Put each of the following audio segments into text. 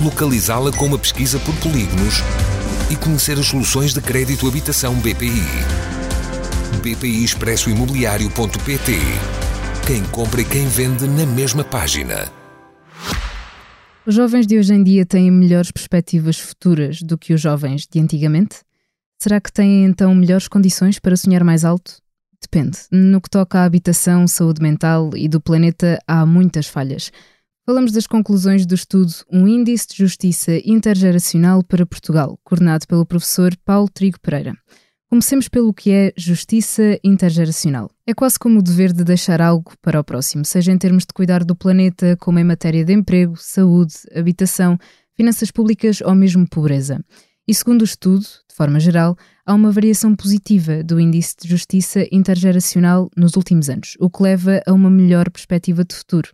localizá-la com uma pesquisa por polígonos e conhecer as soluções de crédito habitação BPI. BPI Expresso Imobiliário.pt Quem compra e quem vende na mesma página. Os jovens de hoje em dia têm melhores perspectivas futuras do que os jovens de antigamente? Será que têm então melhores condições para sonhar mais alto? Depende. No que toca à habitação, saúde mental e do planeta, há muitas falhas. Falamos das conclusões do estudo Um Índice de Justiça Intergeracional para Portugal, coordenado pelo professor Paulo Trigo Pereira. Comecemos pelo que é justiça intergeracional. É quase como o dever de deixar algo para o próximo, seja em termos de cuidar do planeta, como em matéria de emprego, saúde, habitação, finanças públicas ou mesmo pobreza. E segundo o estudo, de forma geral, há uma variação positiva do índice de justiça intergeracional nos últimos anos, o que leva a uma melhor perspectiva de futuro.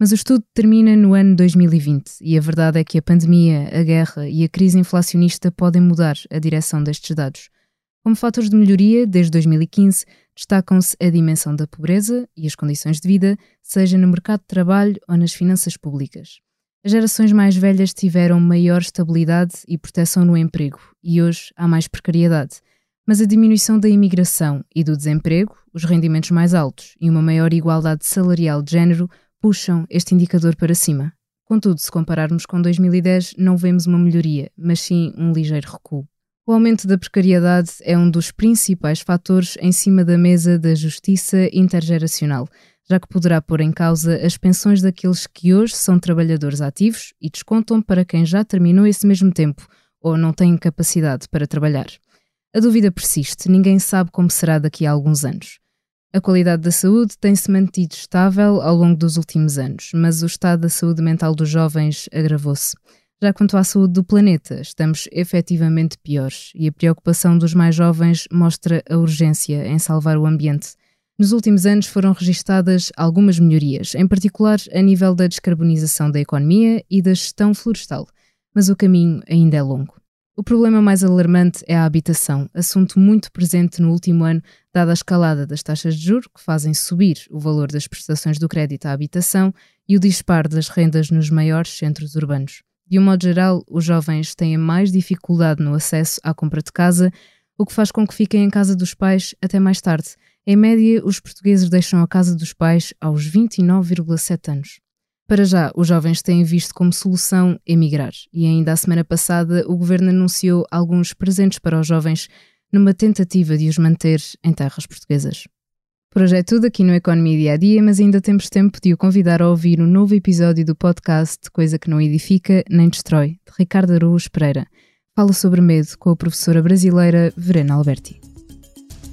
Mas o estudo termina no ano 2020 e a verdade é que a pandemia, a guerra e a crise inflacionista podem mudar a direção destes dados. Como fatores de melhoria, desde 2015, destacam-se a dimensão da pobreza e as condições de vida, seja no mercado de trabalho ou nas finanças públicas. As gerações mais velhas tiveram maior estabilidade e proteção no emprego e hoje há mais precariedade. Mas a diminuição da imigração e do desemprego, os rendimentos mais altos e uma maior igualdade salarial de género puxam este indicador para cima. Contudo, se compararmos com 2010, não vemos uma melhoria, mas sim um ligeiro recuo. O aumento da precariedade é um dos principais fatores em cima da mesa da justiça intergeracional, já que poderá pôr em causa as pensões daqueles que hoje são trabalhadores ativos e descontam para quem já terminou esse mesmo tempo ou não tem capacidade para trabalhar. A dúvida persiste, ninguém sabe como será daqui a alguns anos. A qualidade da saúde tem-se mantido estável ao longo dos últimos anos, mas o estado da saúde mental dos jovens agravou-se. Já quanto à saúde do planeta, estamos efetivamente piores e a preocupação dos mais jovens mostra a urgência em salvar o ambiente. Nos últimos anos foram registadas algumas melhorias, em particular a nível da descarbonização da economia e da gestão florestal, mas o caminho ainda é longo. O problema mais alarmante é a habitação, assunto muito presente no último ano, dada a escalada das taxas de juros, que fazem subir o valor das prestações do crédito à habitação e o disparo das rendas nos maiores centros urbanos. De um modo geral, os jovens têm mais dificuldade no acesso à compra de casa, o que faz com que fiquem em casa dos pais até mais tarde. Em média, os portugueses deixam a casa dos pais aos 29,7 anos. Para já, os jovens têm visto como solução emigrar e ainda a semana passada o governo anunciou alguns presentes para os jovens numa tentativa de os manter em terras portuguesas. Por hoje é tudo aqui no Economia Dia a Dia, mas ainda temos tempo de o convidar a ouvir um novo episódio do podcast Coisa que não edifica nem destrói, de Ricardo Araújo Pereira. Fala sobre medo com a professora brasileira Verena Alberti.